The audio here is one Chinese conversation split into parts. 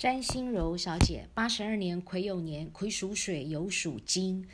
詹心柔小姐，八十二年癸酉年，癸属水，酉属金。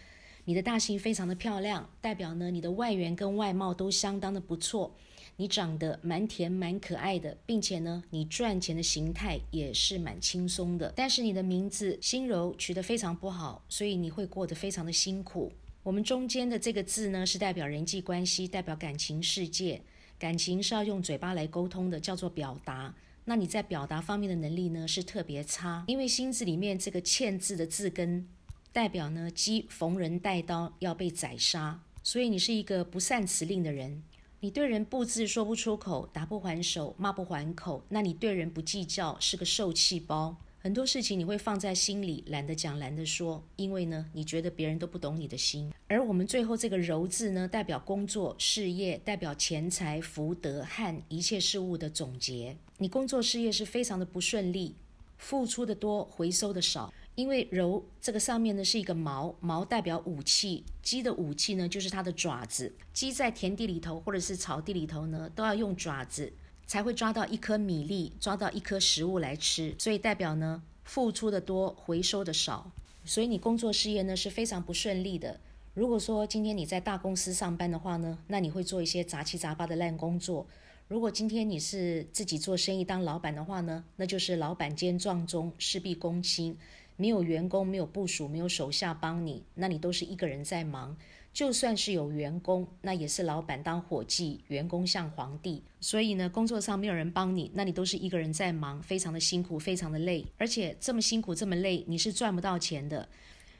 你的大姓非常的漂亮，代表呢你的外缘跟外貌都相当的不错。你长得蛮甜蛮可爱的，并且呢你赚钱的形态也是蛮轻松的。但是你的名字心柔取得非常不好，所以你会过得非常的辛苦。我们中间的这个字呢是代表人际关系，代表感情世界。感情是要用嘴巴来沟通的，叫做表达。那你在表达方面的能力呢是特别差，因为心字里面这个欠字的字根，代表呢鸡逢人带刀要被宰杀，所以你是一个不善辞令的人。你对人不字说不出口，打不还手，骂不还口，那你对人不计较，是个受气包。很多事情你会放在心里，懒得讲，懒得说，因为呢，你觉得别人都不懂你的心。而我们最后这个柔字呢，代表工作、事业，代表钱财、福德和一切事物的总结。你工作事业是非常的不顺利，付出的多，回收的少。因为柔这个上面呢是一个毛”，“毛代表武器，鸡的武器呢就是它的爪子。鸡在田地里头或者是草地里头呢，都要用爪子。才会抓到一颗米粒，抓到一颗食物来吃，所以代表呢，付出的多，回收的少，所以你工作事业呢是非常不顺利的。如果说今天你在大公司上班的话呢，那你会做一些杂七杂八的烂工作。如果今天你是自己做生意当老板的话呢，那就是老板兼撞钟，事必躬亲，没有员工，没有部署，没有手下帮你，那你都是一个人在忙。就算是有员工，那也是老板当伙计，员工像皇帝。所以呢，工作上没有人帮你，那你都是一个人在忙，非常的辛苦，非常的累。而且这么辛苦，这么累，你是赚不到钱的。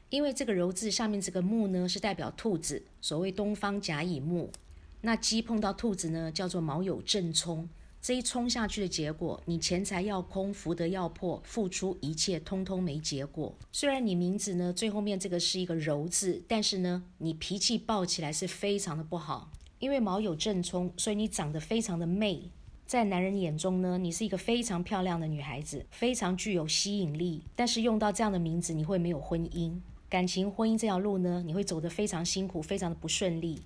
因为这个柔字下面这个木呢，是代表兔子，所谓东方甲乙木。那鸡碰到兔子呢，叫做卯酉正冲。这一冲下去的结果，你钱财要空，福德要破，付出一切通通没结果。虽然你名字呢最后面这个是一个柔字，但是呢，你脾气暴起来是非常的不好。因为卯有正冲，所以你长得非常的媚，在男人眼中呢，你是一个非常漂亮的女孩子，非常具有吸引力。但是用到这样的名字，你会没有婚姻，感情婚姻这条路呢，你会走得非常辛苦，非常的不顺利。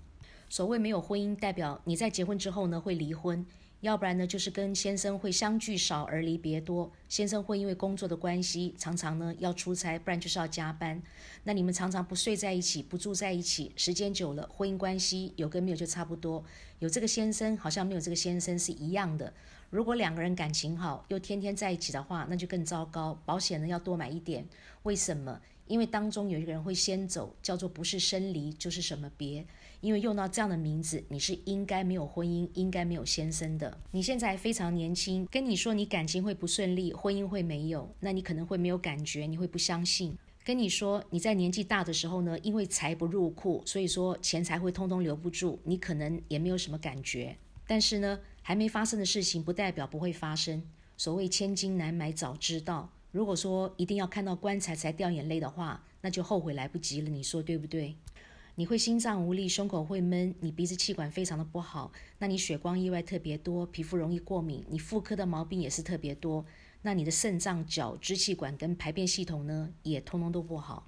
所谓没有婚姻，代表你在结婚之后呢会离婚，要不然呢就是跟先生会相聚少而离别多。先生会因为工作的关系，常常呢要出差，不然就是要加班。那你们常常不睡在一起，不住在一起，时间久了，婚姻关系有跟没有就差不多。有这个先生好像没有这个先生是一样的。如果两个人感情好，又天天在一起的话，那就更糟糕。保险呢要多买一点。为什么？因为当中有一个人会先走，叫做不是生离就是什么别。因为用到这样的名字，你是应该没有婚姻，应该没有先生的。你现在非常年轻，跟你说你感情会不顺利，婚姻会没有，那你可能会没有感觉，你会不相信。跟你说你在年纪大的时候呢，因为财不入库，所以说钱财会通通留不住，你可能也没有什么感觉。但是呢，还没发生的事情不代表不会发生。所谓千金难买早知道。如果说一定要看到棺材才掉眼泪的话，那就后悔来不及了。你说对不对？你会心脏无力，胸口会闷，你鼻子气管非常的不好，那你血光意外特别多，皮肤容易过敏，你妇科的毛病也是特别多。那你的肾脏、脚、支气管跟排便系统呢，也通通都不好。